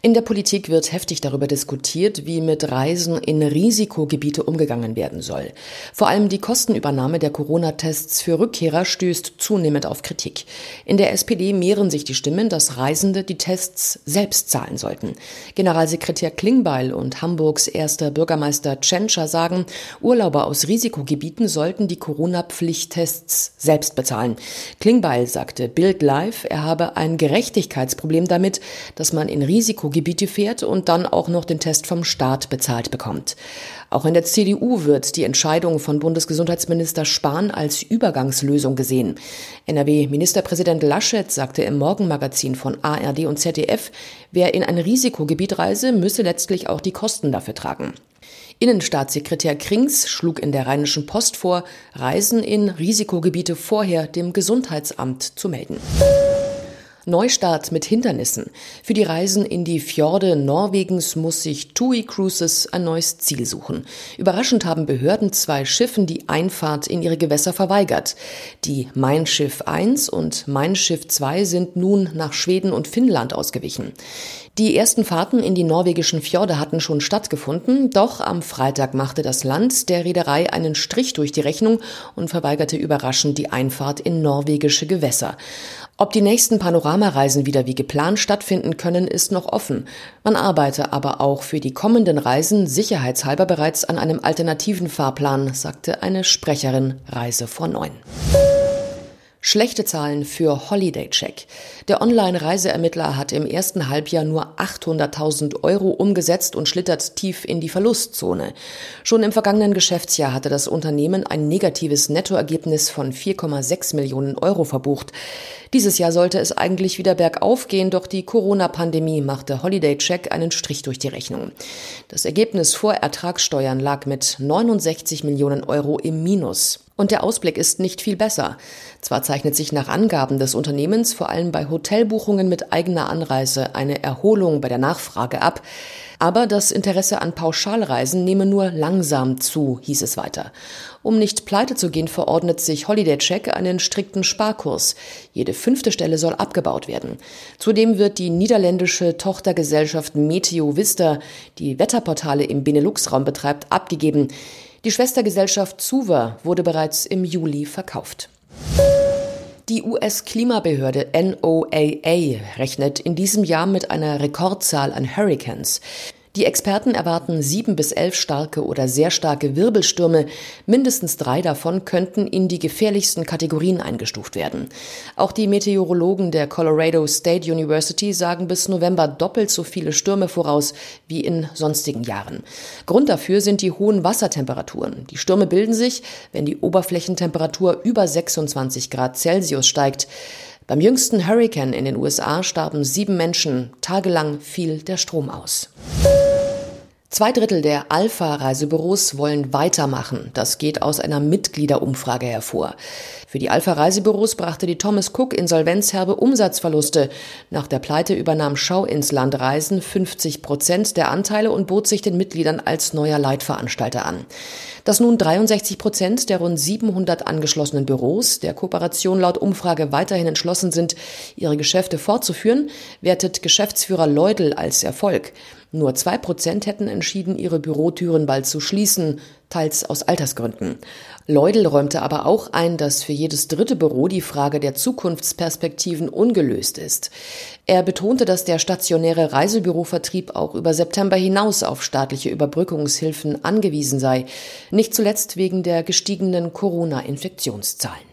In der Politik wird heftig darüber diskutiert, wie mit Reisen in Risikogebiete umgegangen werden soll. Vor allem die Kostenübernahme der Corona-Tests für Rückkehrer stößt zunehmend auf Kritik. In der SPD mehren sich die Stimmen, dass Reisende die Tests selbst zahlen sollten. Generalsekretär Klingbeil und Hamburgs erster Bürgermeister Tschentscher sagen, Urlauber aus Risikogebieten sollten die Corona-Pflichttests selbst bezahlen. Klingbeil sagte Bild Live, er habe ein Gerechtigkeitsproblem damit, dass man in Risikogebiete fährt und dann auch noch den Test vom Staat bezahlt bekommt. Auch in der CDU wird die Entscheidung von Bundesgesundheitsminister Spahn als Übergangslösung gesehen. NRW-Ministerpräsident Laschet sagte im Morgenmagazin von ARD und ZDF, wer in ein Risikogebiet reise, müsse letztlich auch die Kosten dafür tragen. Innenstaatssekretär Krings schlug in der Rheinischen Post vor, Reisen in Risikogebiete vorher dem Gesundheitsamt zu melden. Neustart mit Hindernissen. Für die Reisen in die Fjorde Norwegens muss sich TUI Cruises ein neues Ziel suchen. Überraschend haben Behörden zwei Schiffen die Einfahrt in ihre Gewässer verweigert. Die Mein Schiff 1 und Mein Schiff 2 sind nun nach Schweden und Finnland ausgewichen. Die ersten Fahrten in die norwegischen Fjorde hatten schon stattgefunden, doch am Freitag machte das Land der Reederei einen Strich durch die Rechnung und verweigerte überraschend die Einfahrt in norwegische Gewässer. Ob die nächsten Panoramareisen wieder wie geplant stattfinden können, ist noch offen. Man arbeite aber auch für die kommenden Reisen sicherheitshalber bereits an einem alternativen Fahrplan, sagte eine Sprecherin Reise vor neun. Schlechte Zahlen für Holiday Check. Der Online-Reiseermittler hat im ersten Halbjahr nur 800.000 Euro umgesetzt und schlittert tief in die Verlustzone. Schon im vergangenen Geschäftsjahr hatte das Unternehmen ein negatives Nettoergebnis von 4,6 Millionen Euro verbucht. Dieses Jahr sollte es eigentlich wieder bergauf gehen, doch die Corona-Pandemie machte Holiday Check einen Strich durch die Rechnung. Das Ergebnis vor Ertragssteuern lag mit 69 Millionen Euro im Minus. Und der Ausblick ist nicht viel besser. Zwar zeichnet sich nach Angaben des Unternehmens vor allem bei Hotelbuchungen mit eigener Anreise eine Erholung bei der Nachfrage ab, aber das Interesse an Pauschalreisen nehme nur langsam zu, hieß es weiter. Um nicht pleite zu gehen, verordnet sich Holiday Check einen strikten Sparkurs. Jede fünfte Stelle soll abgebaut werden. Zudem wird die niederländische Tochtergesellschaft Meteo Vista, die Wetterportale im Benelux-Raum betreibt, abgegeben. Die Schwestergesellschaft Suva wurde bereits im Juli verkauft. Die US-Klimabehörde NOAA rechnet in diesem Jahr mit einer Rekordzahl an Hurricanes. Die Experten erwarten sieben bis elf starke oder sehr starke Wirbelstürme. Mindestens drei davon könnten in die gefährlichsten Kategorien eingestuft werden. Auch die Meteorologen der Colorado State University sagen bis November doppelt so viele Stürme voraus wie in sonstigen Jahren. Grund dafür sind die hohen Wassertemperaturen. Die Stürme bilden sich, wenn die Oberflächentemperatur über 26 Grad Celsius steigt. Beim jüngsten Hurricane in den USA starben sieben Menschen. Tagelang fiel der Strom aus. Zwei Drittel der Alpha-Reisebüros wollen weitermachen. Das geht aus einer Mitgliederumfrage hervor. Für die Alpha-Reisebüros brachte die Thomas Cook Insolvenzherbe Umsatzverluste. Nach der Pleite übernahm Schau ins Land Reisen 50 Prozent der Anteile und bot sich den Mitgliedern als neuer Leitveranstalter an. Dass nun 63 Prozent der rund 700 angeschlossenen Büros der Kooperation laut Umfrage weiterhin entschlossen sind, ihre Geschäfte fortzuführen, wertet Geschäftsführer Leudel als Erfolg. Nur zwei Prozent hätten entschieden, ihre Bürotüren bald zu schließen, teils aus Altersgründen. Leudel räumte aber auch ein, dass für jedes dritte Büro die Frage der Zukunftsperspektiven ungelöst ist. Er betonte, dass der stationäre Reisebürovertrieb auch über September hinaus auf staatliche Überbrückungshilfen angewiesen sei, nicht zuletzt wegen der gestiegenen Corona-Infektionszahlen.